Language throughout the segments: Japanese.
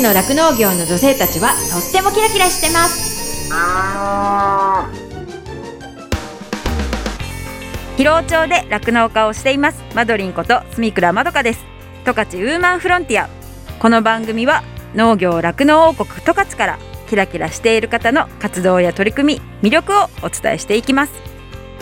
勝の酪農業の女性たちはとってもキラキラしてます。広尾町で酪農家をしています。マドリンこと住倉まどかです。十勝ウーマンフロンティア。この番組は農業酪農王国十勝からキラキラしている方の活動や取り組み魅力をお伝えしていきます。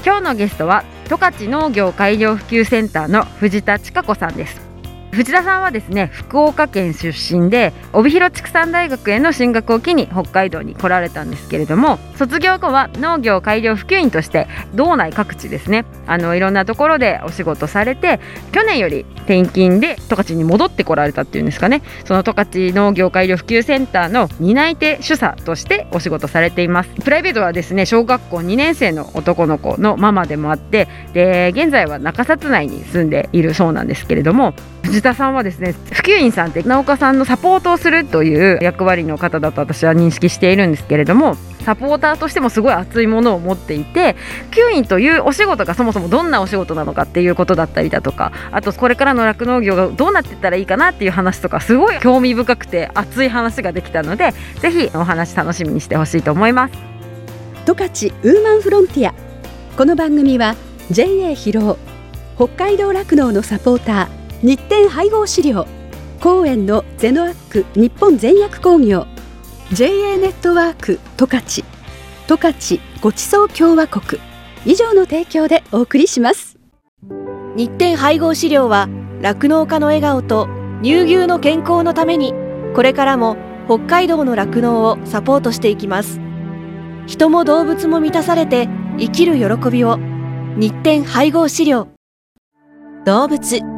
今日のゲストは十勝農業改良普及センターの藤田千佳子さんです藤田さんはですね福岡県出身で帯広畜産大学への進学を機に北海道に来られたんですけれども卒業後は農業改良普及員として道内各地ですねあのいろんなところでお仕事されて去年より転勤で十勝に戻ってこられたっていうんですかねその十勝農業改良普及センターの担い手主査としてお仕事されています。プライベートはですね小学校2年生の男の子のママでもあってで現在は中札内に住んでいるそうなんですけれども藤田さんはですね普及員さんって直岡さんのサポートをするという役割の方だと私は認識しているんですけれどもサポーターとしてもすごい熱いものを持っていて普及員というお仕事がそもそもどんなお仕事なのかっていうことだったりだとかあとこれからの酪農業がどうなっていったらいいかなっていう話とかすごい興味深くて熱い話ができたのでぜひお話楽しみにしてほしいと思います。十勝ウーマンフロンティア。この番組は JA 広尾北海道酪農のサポーター日展配合資料公園のゼノアック日本全薬工業 JA ネットワーク十勝十勝ごちそう共和国以上の提供でお送りします。日展配合資料は酪農家の笑顔と乳牛の健康のためにこれからも北海道の酪農をサポートしていきます。人も動物も満たされて生きる喜びを。日展配合資料。動物。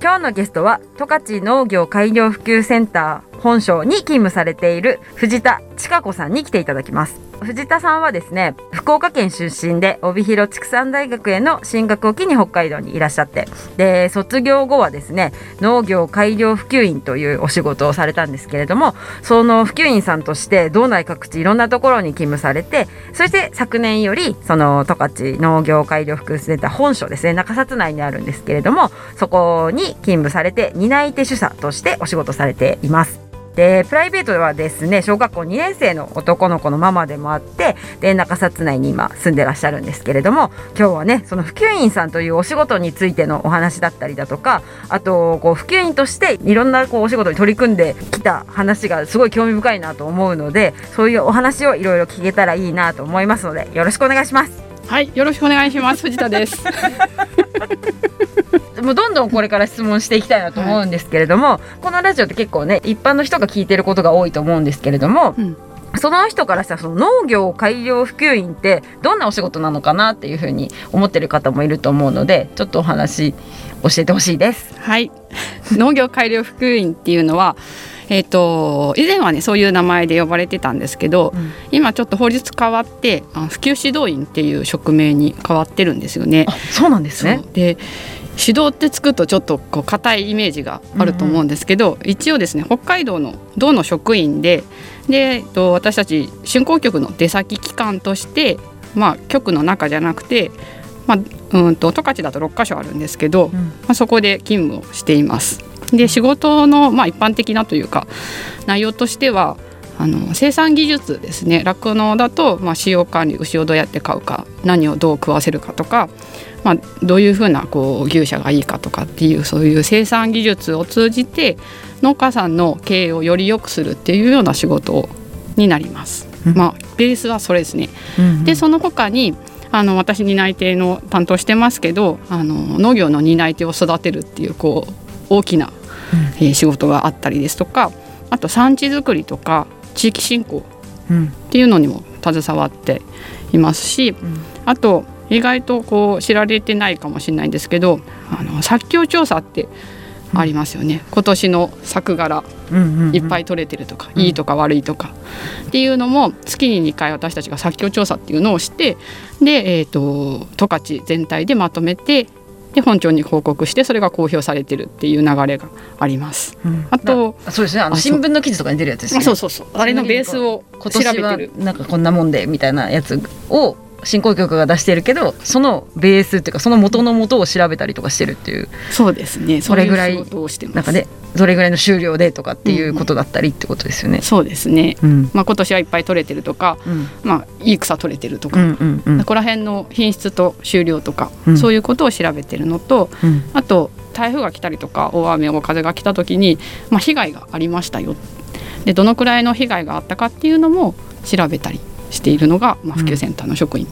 今日のゲストは十勝農業改良普及センター本省に勤務されている藤田千佳子さんに来ていただきます。藤田さんはですね福岡県出身で帯広畜産大学への進学を機に北海道にいらっしゃってで卒業後はですね農業改良普及員というお仕事をされたんですけれどもその普及員さんとして道内各地いろんなところに勤務されてそして昨年よりその十勝農業改良普及センター本所ですね中札内にあるんですけれどもそこに勤務されて担い手主査としてお仕事されています。でプライベートではですね小学校2年生の男の子のママでもあってで中札内に今住んでらっしゃるんですけれども今日はねその普及員さんというお仕事についてのお話だったりだとかあとこう普及員としていろんなこうお仕事に取り組んできた話がすごい興味深いなと思うのでそういうお話をいろいろ聞けたらいいなと思いますのでよろしくお願いします。はい、よろしくお願いします。藤田です。もうどんどんこれから質問していきたいなと思うんですけれども、このラジオって結構ね一般の人が聞いてることが多いと思うんですけれども、うんその人からしたらその農業改良普及員ってどんなお仕事なのかなっていうふうに思ってる方もいると思うのでちょっとお話教えてほしいです。はい、農業改良普及員っていうのは。えー、と以前はねそういう名前で呼ばれてたんですけど、うん今ちょっと法律変わってあ普及指導員っていう職名に変わってるんですよねあ。そうなんですね。で指導ってつくとちょっとこう硬いイメージがあると思うんですけど、一応ですね北海道の道の職員でで、えっと私たち竣工局の出先機関として、まあ、局の中じゃなくて、まあ、うんと十勝だと6か所あるんですけど、うん。まあ、そこで勤務をしています。で仕事の、まあ、一般的なというか内容としてはあの生産技術ですね。酪農だと、まあ、使用管理牛をどうやって飼うか何をどう食わせるかとか、まあ、どういうふうなこう牛舎がいいかとかっていうそういう生産技術を通じて農家さんの経営をより良くするっていうような仕事になります。うん。まあ、ベースはそれですね。うんでその他にあの私担い手の担当してますけどあの農業の担い手を育てるっていうこう大きな、えー仕事があったりですとかあと産地づくりとか地域振興うん。っていうのにも携わっていますし、ん。あと意外とこう知られてないかもしれないんですけどあの作況調査ってありますよね、今年の作柄。いっぱい取れてるとか、いいとか悪いとか。っていうのも月に2回私たちが作況調査っていうのをしてで、えー、と十勝全体でまとめてで本庁に報告してそれが公表されてるっていう流れがあります。あとそうですね。あの新聞の記事とかに出るやつですよね。あそうそうそう。あれのベースを今調べてる。なんかこんなもんでみたいなやつを振興局が出してるけどそのベースっていうかその元の元を調べたりとかしてるっていうそうですね。それぐらいなんかねどれぐらいの終了でとかっていうことだったりってことですよね。そうですね、うん。まあ、今年はいっぱい取れてるとか、うん。まあ、いい草取れてるとか、うんうんうん。そこら辺の品質と収量とか、うん。そういうことを調べてるのとうん。あと台風が来たりとか大雨大風が来た時に、まあ、被害がありましたよ。でどのくらいの被害があったかっていうのも調べたりしているのが、まあ、普及センターの職員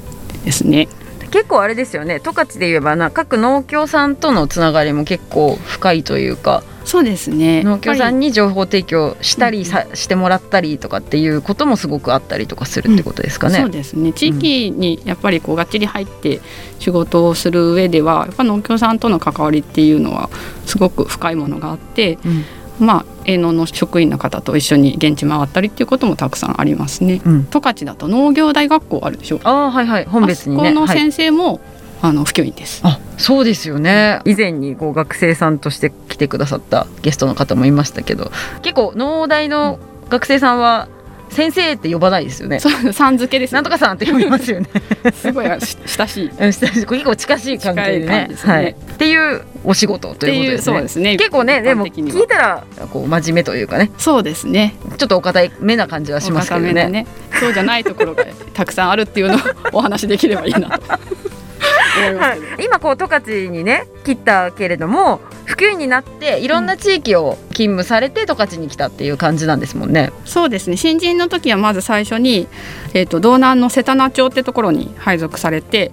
ですね。結構あれですよね。十勝で言えばな各農協さんとのつながりも結構深いというかそうですね。農協さんにに情報提供したりさ、してもらったりとかっていうこともすごくあったりとかするってことですかね。そうですね。地域にやっぱりこうがっちり入って仕事をする上ではやっぱ農協さんとの関わりっていうのはすごく深いものがあって、うんまあ営農の職員の方と一緒に現地回ったりっていうこともたくさんありますね。うん十勝だと農業大学校あるでしょ。ああはいはい本別にね。のはい先生も、あの普及員です。あそうですよね以前にこう学生さんとして来てくださったゲストの方もいましたけど結構農大の学生さんは先生って呼ばないですよね。そうさん付けです、なんとかさんって呼びますよね。すごいし親しい。っ うん結構近しい関係でねじですねはい。っていうお仕事とていうことですね。そうですね。結構ねでも聞いたらこう真面目というかねそうですね。ちょっとお堅い目な感じはしますけどね。ね。そうじゃないところがたくさんあるっていうのをお話しできればいいなと思い。今こう十勝にね切ったけれども普及員になっていろんな地域を勤務されて十勝に来たっていう感じなんですもんね。そうですね。新人の時はまず最初に、えー、と道南の瀬田名町ってところに配属されて、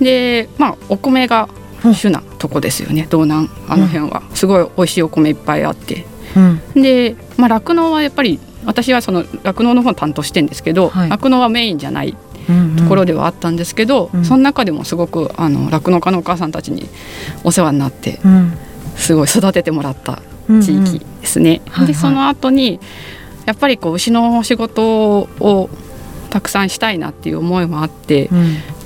でまあお米が主なとこですよね。道南あの辺は、すごい美味しいお米いっぱいあって。でまあ酪農はやっぱり私はその酪農の方担当してんですけどはい。酪農、はメインじゃないところではあったんですけど、うんその中でもすごくあの酪農家のお母さんたちにお世話になってすごい育ててもらった地域ですね。でその後にやっぱりこう牛の仕事をたくさんしたいなっていう思いもあって、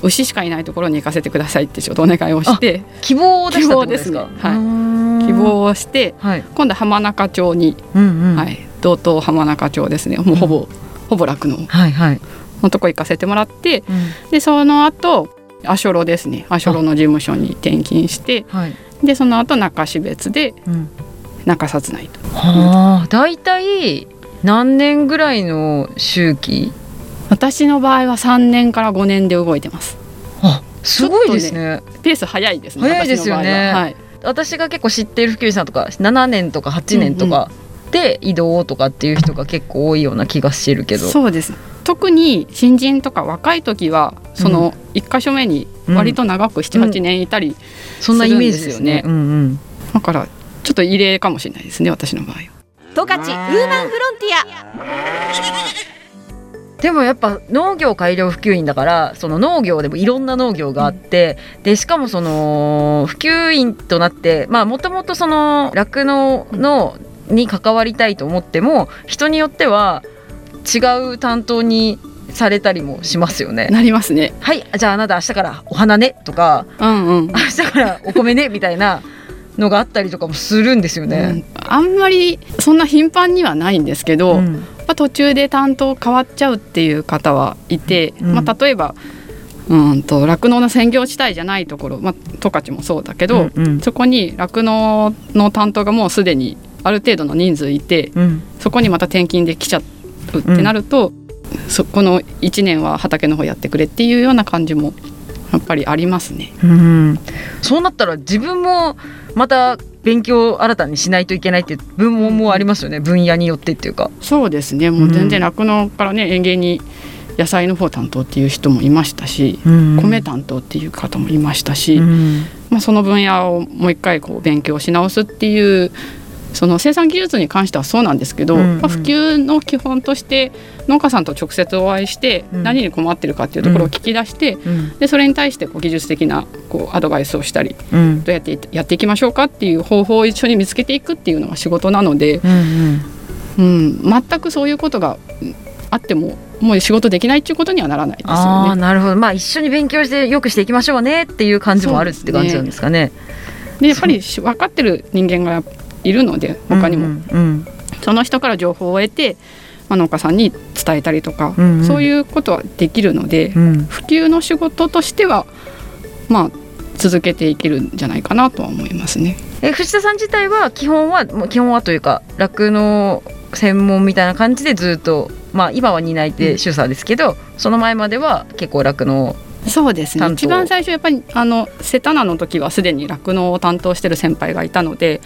牛しかいないところに行かせてくださいってちょっとお願いをして希望で。希望ですね。はい。希望をしてはい。今度は浜中町に、うんうん。はい、道東浜中町ですね。もうほぼ、ほぼ酪農。はいはい。のとこ行かせてもらってでその後アショロですね。アショロの事務所に転勤してはい。でその後中標別でうん。中札内と。はあ、だいたい何年ぐらいの周期？私の場合は3年から5年で動いてます。あ、すごいですね。ペース早いですね早いですよね。は。はい、私が結構知ってる普及員さんとか7年とか8年とかで移動とかっていう人が結構多いような気がしてるけど。そうです特に新人とか若い時はその1箇所目に割と長く78年いたり、そんなイメージですね。するうんうん。だからちょっと異例かもしれないですね私の場合は。十勝ウーマンフロンティアでもやっぱ農業改良普及員だからその農業でもいろんな農業があって、でしかもその普及員となってまあもともとその酪農のに関わりたいと思っても人によっては違う担当にされたりもしますよね。なりますね。はいじゃああなた明日からお花ねとかうんうん。明日からお米ねみたいなのがあったりとかもするんですようんね。あんまりそんな頻繁にはないんですけど、うんまあ、途中で担当変わっちゃうっていう方はいて、うんまあ、例えばうんと酪農の専業地帯じゃないところ、まあ、十勝もそうだけど、うんうんそこに酪農の担当がもうすでにある程度の人数いてうんそこにまた転勤できちゃうってなると、そこの1年は畑の方やってくれっていうような感じもやっぱりありますね。うん。そうなったら自分もまた勉強を新たにしないといけないっていう部門もありますよね。分野によってっていうか。そうですね。もう全然酪農からね園芸に野菜の方担当っていう人もいましたし、米担当っていう方もいましたし、うん。まあ、その分野をもう一回こう勉強し直すっていうその生産技術に関してはそうなんですけど、うんうん。まあ普及の基本として農家さんと直接お会いしてうん。何に困ってるかっていうところを聞き出して、うん。でそれに対してこう技術的なこうアドバイスをしたりうん。どうやってやっていきましょうかっていう方法を一緒に見つけていくっていうのが仕事なので、うんうん、全くそういうことがうんあってももう仕事できないっていうことにはならないですよね。なるほど。まあ一緒に勉強してよくしていきましょうねっていう感じもあるって感じなんですかね。でやっぱりし分かってる人間がいるので他にも、うんうんその人から情報を得て、まあ、農家さんに伝えたりとか、うんうん。そういうことはできるので、うん。うん普及の仕事としてはまあ続けていけるんじゃないかなとは思いますね。え藤田さん自体は基本は基本はというか酪農専門みたいな感じでずっとまあ今は担い手主査ですけど、その前までは結構酪農そうですね。一番最初やっぱりあのセタナの時はすでに酪農を担当してる先輩がいたので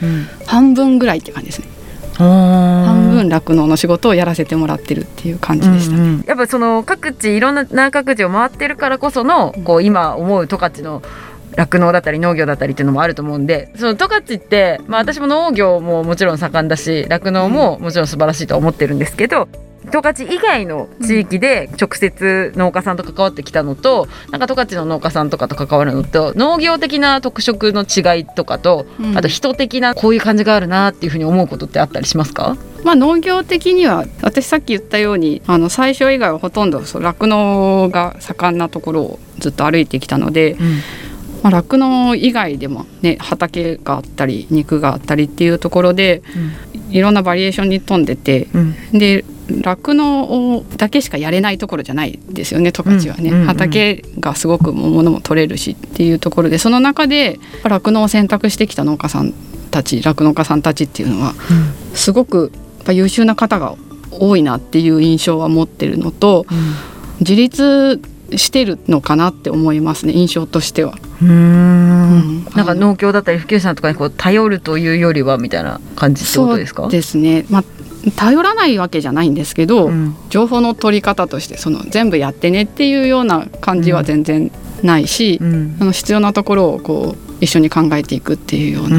半分ぐらいって感じですね。半半分酪農の仕事をやらせてもらってるっていう感じでしたね、やっぱその各地いろんな南各地を回ってるからこそのこう今思う十勝の酪農だったり農業だったりっていうのもあると思うんでその十勝って、まあ、私も農業ももちろん盛んだし酪農ももちろん素晴らしいとは思ってるんですけど十勝以外の地域で直接農家さんと関わってきたのと、なんか十勝の農家さんとかと関わるのと農業的な特色の違いとかと、うん。あと人的なこういう感じがあるなっていうふうに思うことってあったりしますか？まあ、農業的には私さっき言ったようにあの最初以外はほとんど酪農が盛んなところをずっと歩いてきたのでまあ酪農、以外でも、ね、畑があったり肉があったりっていうところで、いろんなバリエーションに富んでてで酪農だけしかやれないところじゃないですよね十勝はね、うんうんうん。畑がすごくもう物も取れるしっていうところでその中で酪農を選択してきた農家さんたち酪農家さんたちっていうのはすごくやっぱ優秀な方が多いなっていう印象は持ってるのと、自立してるのかなって思いますね印象としては。うん。なんか農協だったり普及者さんとかにこう頼るというよりはみたいな感じってことですか？そうですね、まあ、頼らないわけじゃないんですけど、うん。情報の取り方としてその全部やってねっていうような感じは全然ないし、うん。あの必要なところをこう一緒に考えていくっていうような、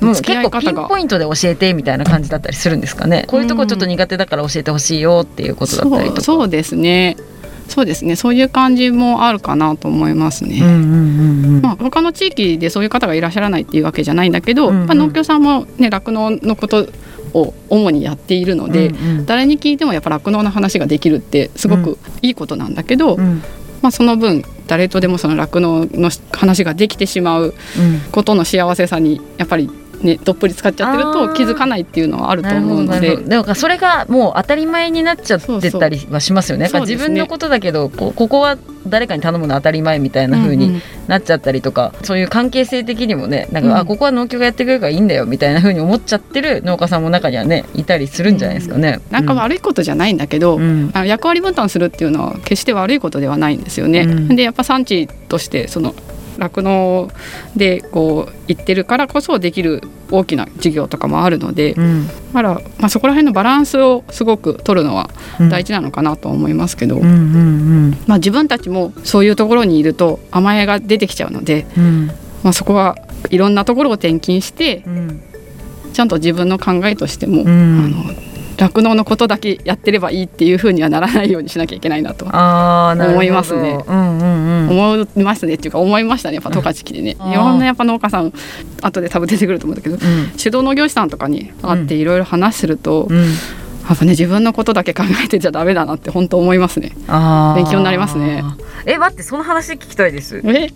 もう付き合い結構ピ方がンポイントで教えてみたいな感じだったりするんですかね。こういうとこちょっと苦手だから教えてほしいよっていうことだったりとか。そうそうですね。そうですね。そういう感じもあるかなと思いますね。うんうんうんうん。まあ、他の地域でそういう方がいらっしゃらないっていうわけじゃないんだけど、うんうん。まあ、農協さんもね酪農のことを主にやっているので、うんうん。誰に聞いてもやっぱ酪農の話ができるってすごくいいことなんだけど、うん。まあ、その分誰とでもその酪農の話ができてしまうことの幸せさにやっぱりねどっぷり使っちゃってると気づかないっていうのはあると思うので。だからそれがもう当たり前になっちゃってたりはしますよね。そうそう自分のことだけどこここは誰かに頼むの当たり前みたいな風うんうんになっちゃったりとか、そういう関係性的にもねなんか、うん。あここは農協がやってくれるからいいんだよみたいな風に思っちゃってる農家さんも中にはねいたりするんじゃないですかね。なんか悪いことじゃないんだけど、うん。あの役割分担するっていうのは決して悪いことではないんですよね。うん。でやっぱ産地としてその酪農でこう行ってるからこそできる大きな事業とかもあるので、うん。だから、まあ、そこら辺のバランスをすごく取るのは大事なのかなと思いますけど、まあ、自分たちもそういうところにいると甘えが出てきちゃうので、うん。まあ、そこはいろんなところを転勤してうん。ちゃんと自分の考えとしても、うん。あの酪農のことだけやってればいいっていうふうにはならないようにしなきゃいけないなと。思いますね。うんうんうん。思いますねっていうか思いましたね。やっぱ 十勝来てね、うんいろんなやっぱ農家さん後で多分出てくると思うんだけどうん。手動農業士さんとかに会っていろいろ話すると、うん。やっぱね自分のことだけ考えてちゃダメだなって本当思いますね。勉強になりますね。え待ってその話聞きたいです。え？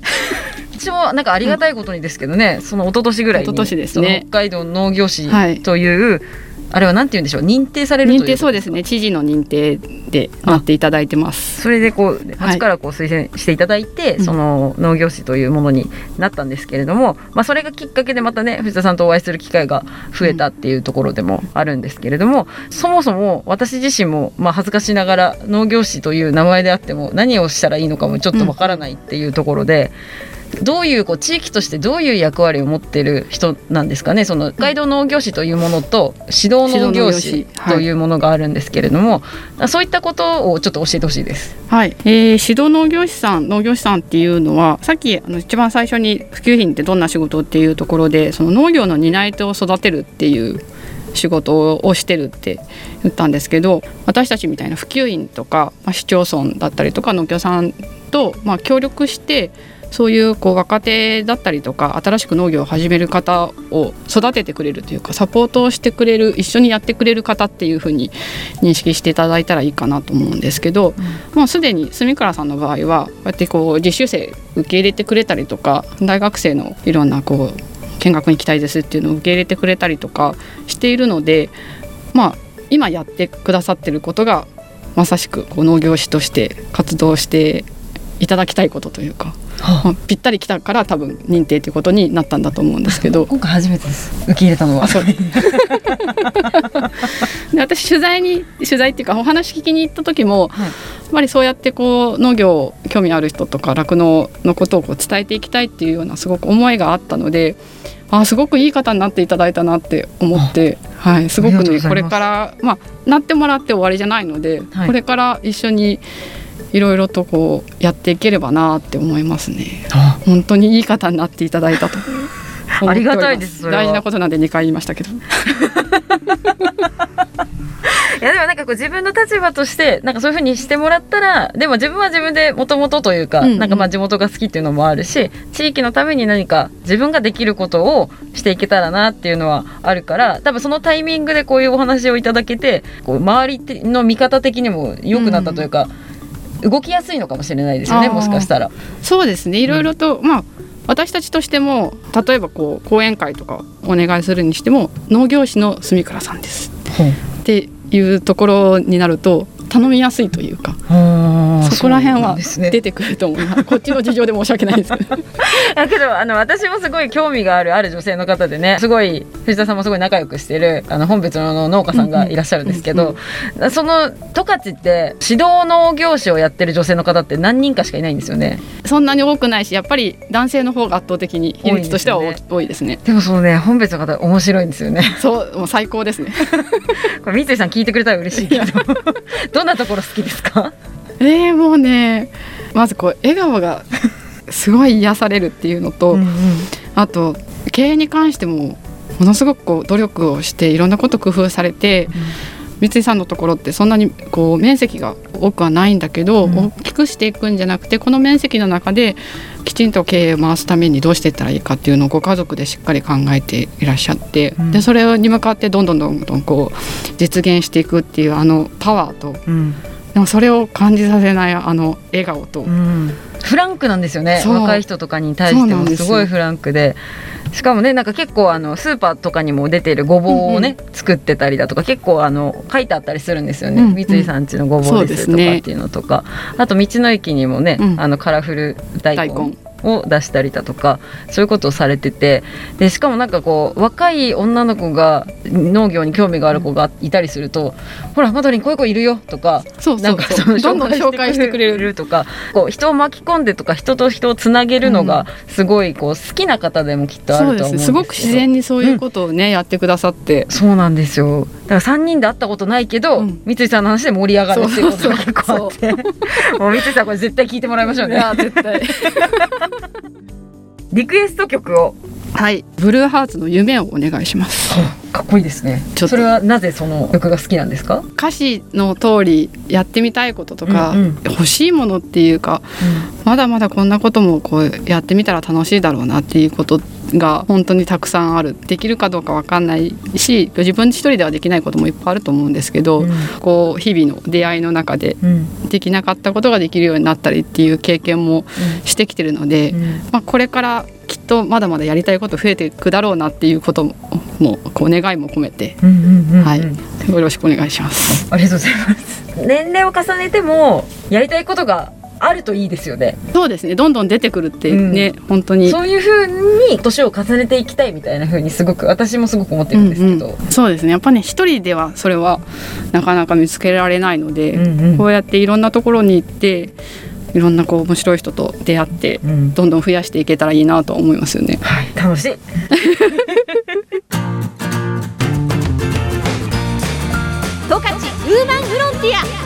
私もなんかありがたいことにですけどね、その一昨年ぐらいに一昨年ですね。北海道農業士はい。という、あれはなんて言うんでしょう？認定される認定そうですね。知事の認定でなっていただいてます。それでこうはい。町からこう推薦していただいて、うん。その農業士というものになったんですけれども、まあ、それがきっかけでまたね藤田さんとお会いする機会が増えたっていうところでもあるんですけれども、そもそも私自身も、まあ、恥ずかしながら農業士という名前であっても何をしたらいいのかもちょっとわからないっていうところで。どういうこう地域としてどういう役割を持ってる人なんですかね？その北海道農業士というものと指導農業士というものがあるんですけれども、そういったことをちょっと教えてほしいです。はい、えー、指導農業士さん農業士さんっていうのはさっきあの一番最初に普及品ってどんな仕事っていうところでその農業の担い手を育てるっていう仕事をしてるって言ったんですけど私たちみたいな普及員とか、まあ、市町村だったりとか農協さんと、まあ、協力してそういうこう若手だったりとか新しく農業を始める方を育ててくれるというかサポートをしてくれる一緒にやってくれる方っていうふうに認識していただいたらいいかなと思うんですけど、もうすでに住倉さんの場合はこうやってこう実習生受け入れてくれたりとか大学生のいろんなこう見学に行きたいですっていうのを受け入れてくれたりとかしているのでまあ今やってくださってることがまさしくこう農業士として活動していただきたいことというか、ぴったりきたから多分認定ということになったんだと思うんですけど。今回初めてです。受け入れたのは。そう。で私取材に取材っていうかお話聞きに行った時も、はい。やっぱりそうやってこう農業興味ある人とか酪農のことをこう伝えていきたいっていうようなすごく思いがあったのであすごくいい方になっていただいたなって思って、はい、すごくねこれから、まあ、なってもらって終わりじゃないので、はい。これから一緒にいろいろとこうやっていければなって思いますね。本当にいい方になっていただいたと。ありがたいです大事なことなんで2回言いましたけど。いやでもなんかこう自分の立場としてなんかそういうふうにしてもらったらでも自分は自分でもともとというか、うんうんなんかまあ地元が好きっていうのもあるし地域のために何か自分ができることをしていけたらなっていうのはあるから多分そのタイミングでこういうお話をいただけてこう周りの見方的にも良くなったというか、動きやすいのかもしれないですよねもしかしたら。そうですね。いろいろと、まあ私たちとしても例えばこう講演会とかお願いするにしても農業士の住倉さんです。っていうところになると頼みやすいというかそこら辺は出てくると思います。こっちの事情で申し訳ないです けど。だけどあの私もすごい興味があるある女性の方でねすごい藤田さんもすごい仲良くしてるあの本別の農家さんがいらっしゃるんですけど、その十勝って指導農業士をやってる女性の方って何人かしかいないんですよねそんなに多くないし、やっぱり男性の方が圧倒的に比率としては多いです多いですね。でもそのね本別の方面白いんですよねそう、もう最高ですね。これ三井さん聞いてくれたら嬉しいけど どんなところ好きですか？えー、もうね、まずこう笑顔が すごい癒されるっていうのと、あと経営に関してもものすごくこう努力をしていろんなこと工夫されて、三井さんのところってそんなにこう面積が多くはないんだけど、うん。大きくしていくんじゃなくてこの面積の中できちんと経営を回すためにどうしていったらいいかっていうのをご家族でしっかり考えていらっしゃって、うん。でそれに向かってどんどんどんどんこう実現していくっていうあのパワーとうんでもそれを感じさせないあの笑顔と、うん。フランクなんですよね。若い人とかに対してもすごいフランクで。しかもねなんか結構あのスーパーとかにも出てるごぼうをね、作ってたりだとか結構あの書いてあったりするんですよね、うん。うん三井さんちのごぼうですとかっていうのとか、あと道の駅にもね、うん。あのカラフル大根。大根を出したりだとかそういうことをされててでしかもなんかこう若い女の子が農業に興味がある子がいたりすると「ほらマドリンこういう子いるよ」とかそうそうなんかそのどんどん紹介してくれる。とかこう人を巻き込んでとか人と人をつなげるのがすごいこう好きな方でもきっとあると思うんですけど。す。ごく自然にそういうことをね、やってくださって。そうなんですよだから3人で会ったことないけど、うん。三井さんの話で盛り上がるっていうことが結構あって。もう三井さんこれ絶対聞いてもらいましょうね。絶対。リクエスト曲を。はい。ブルーハーツの夢をお願いします。かっこいいですね。それはなぜその曲が好きなんですか、歌詞の通りやってみたいこととか、うんうん。欲しいものっていうかまだまだこんなこともこうやってみたら楽しいだろうなっていうことが本当にたくさんある。できるかどうかわかんないし自分一人ではできないこともいっぱいあると思うんですけど、うん。こう日々の出会いの中でうん。できなかったことができるようになったりっていう経験もしてきてるので、まあ、これからきっとまだまだやりたいこと増えていくだろうなっていうこともこう願いも込めて、うんうんうんうん。はい、よろしくお願いします。ありがとうございます。年齢を重ねてもやりたいことがあるといいですよね。そうですね。どんどん出てくるってね、本当に。そういう風に年を重ねていきたいみたいな風にすごく私もすごく思ってるんですけど、うんうん。そうですね。やっぱね一人ではそれはなかなか見つけられないので、うんうん。こうやっていろんなところに行っていろんなこう面白い人と出会って、うん。どんどん増やしていけたらいいなと思いますよね。はい。楽しい。十勝ウーマンフロンティア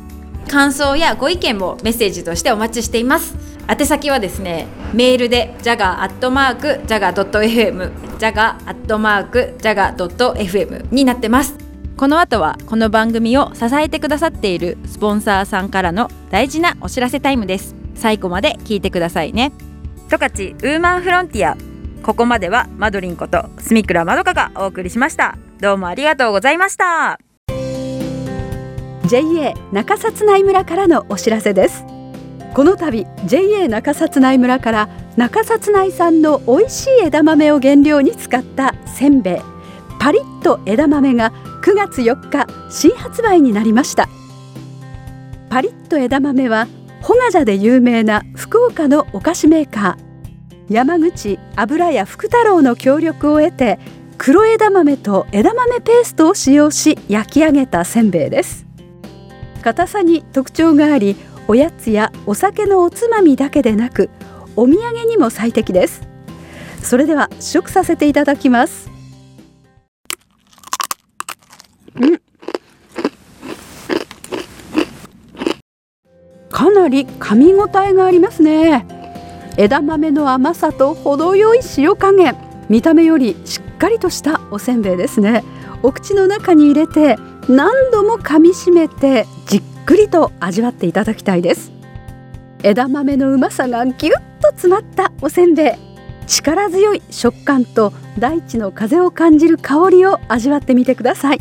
感想やご意見もメッセージとしてお待ちしています。宛先はですねメールで jaga.jaga.fm jaga.jaga.fm になってます。この後はこの番組を支えてくださっているスポンサーさんからの大事なお知らせタイムです。最後まで聞いてくださいね。十勝ウーマンフロンティアここまではマドリンこと住倉まどかがお送りしました。どうもありがとうございました。JA 中札内村からのお知らせです。この度 JA 中札内村から中札内産の美味しい枝豆を原料に使ったせんべいパリッと枝豆が9月4日新発売になりました。パリッと枝豆はホガジャで有名な福岡のお菓子メーカー。山口油屋福太郎の協力を得て黒枝豆と枝豆ペーストを使用し焼き上げたせんべいです。硬さに特徴がありおやつやお酒のおつまみだけでなくお土産にも最適です。それでは試食させていただきます。うん。かなり噛み応えがありますね。枝豆の甘さと程よい塩加減見た目よりしっかりとしたおせんべいですね。お口の中に入れて何度も噛みしめてじっくりと味わっていただきたいです。枝豆のうまさがぎゅっと詰まったおせんべい力強い食感と大地の風を感じる香りを味わってみてください。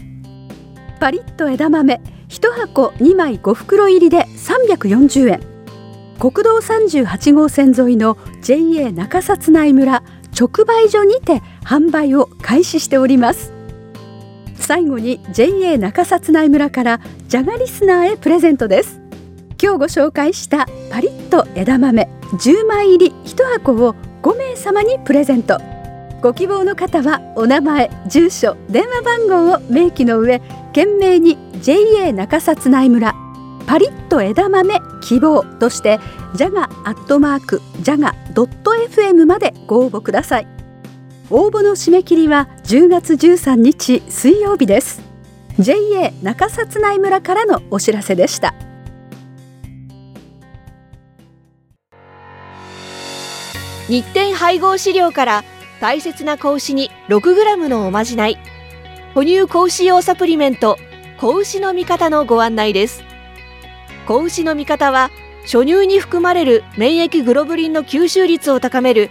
パリッと枝豆1箱2枚5袋入りで340円。国道38号線沿いの JA 中札内村直売所にて販売を開始しております。最後に JA 中札内村からジャガリスナーへプレゼントです。今日ご紹介したパリッと枝豆10枚入り1箱を5名様にプレゼント。ご希望の方はお名前住所電話番号を明記の上懸命に JA 中札内村パリッと枝豆希望としてジャガアットマークジャガドット FM までご応募ください。応募の締め切りは10月13日水曜日です。JA 中札内村からのお知らせでした。日展配合飼料から大切な子牛に 6g のおまじない。哺乳子牛用サプリメント子牛の味方のご案内です。子牛の味方は初乳に含まれる免疫グロブリンの吸収率を高める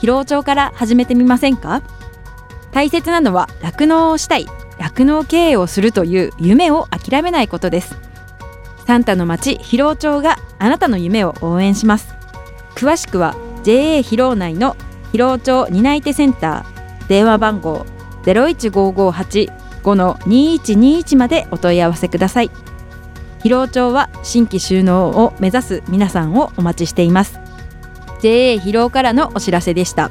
広尾町から始めてみませんか？大切なのは酪農をしたい酪農経営をするという夢を諦めないことです。サンタの町広尾町があなたの夢を応援します。詳しくは JA 広尾内の広尾町担い手センター電話番号015585の2121までお問い合わせください。広尾町は新規収納を目指す皆さんをお待ちしています。JA 広尾からのお知らせでした。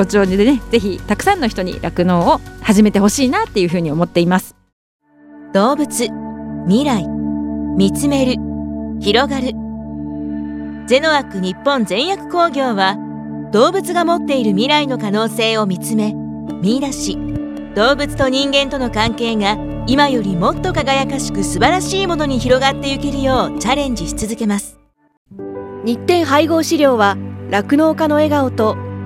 尾町でねぜひたくさんの人に酪農を始めてほしいなっていうふうに思っています。動物未来見つめる広がる。ゼノアック日本全薬工業は動物が持っている未来の可能性を見つめ見出し。動物と人間との関係が今よりもっと輝かしく素晴らしいものに広がっていけるようチャレンジし続けます。日展配合飼料は酪農家の笑顔と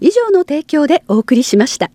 以上の提供でお送りしました。